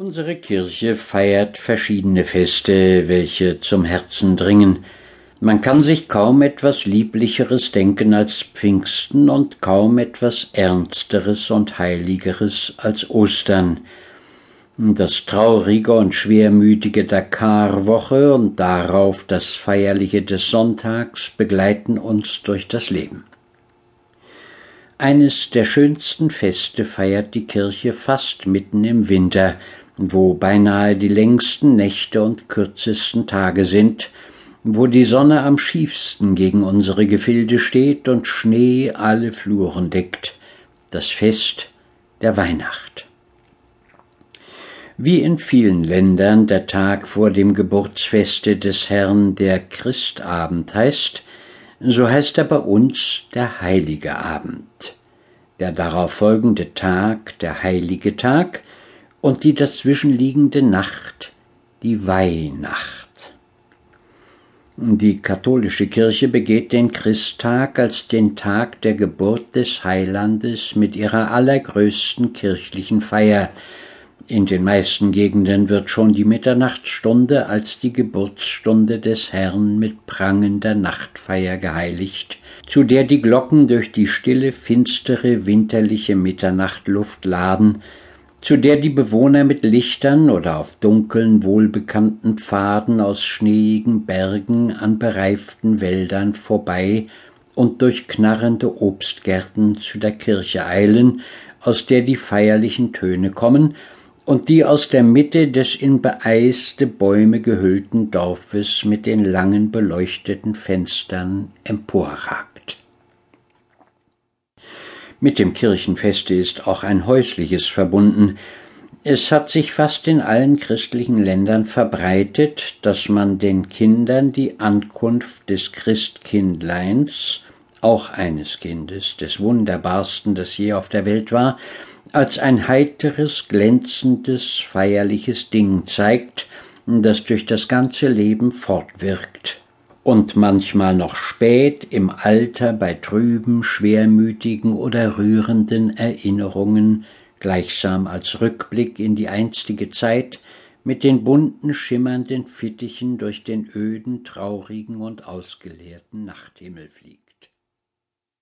Unsere Kirche feiert verschiedene Feste, welche zum Herzen dringen. Man kann sich kaum etwas Lieblicheres denken als Pfingsten und kaum etwas Ernsteres und Heiligeres als Ostern. Das traurige und schwermütige Dakarwoche und darauf das feierliche des Sonntags begleiten uns durch das Leben. Eines der schönsten Feste feiert die Kirche fast mitten im Winter, wo beinahe die längsten Nächte und kürzesten Tage sind, wo die Sonne am schiefsten gegen unsere Gefilde steht und Schnee alle Fluren deckt, das Fest der Weihnacht. Wie in vielen Ländern der Tag vor dem Geburtsfeste des Herrn der Christabend heißt, so heißt er bei uns der heilige Abend, der darauf folgende Tag der heilige Tag, und die dazwischenliegende Nacht, die Weihnacht. Die katholische Kirche begeht den Christtag als den Tag der Geburt des Heilandes mit ihrer allergrößten kirchlichen Feier. In den meisten Gegenden wird schon die Mitternachtsstunde als die Geburtsstunde des Herrn mit prangender Nachtfeier geheiligt, zu der die Glocken durch die stille, finstere, winterliche Mitternachtluft laden, zu der die Bewohner mit Lichtern oder auf dunkeln, wohlbekannten Pfaden aus schneeigen Bergen an bereiften Wäldern vorbei und durch knarrende Obstgärten zu der Kirche eilen, aus der die feierlichen Töne kommen und die aus der Mitte des in beeiste Bäume gehüllten Dorfes mit den langen beleuchteten Fenstern emporragt. Mit dem Kirchenfeste ist auch ein häusliches verbunden. Es hat sich fast in allen christlichen Ländern verbreitet, dass man den Kindern die Ankunft des Christkindleins, auch eines Kindes, des wunderbarsten, das je auf der Welt war, als ein heiteres, glänzendes, feierliches Ding zeigt, das durch das ganze Leben fortwirkt und manchmal noch spät im Alter bei trüben, schwermütigen oder rührenden Erinnerungen gleichsam als Rückblick in die einstige Zeit mit den bunten, schimmernden Fittichen durch den öden, traurigen und ausgeleerten Nachthimmel fliegt.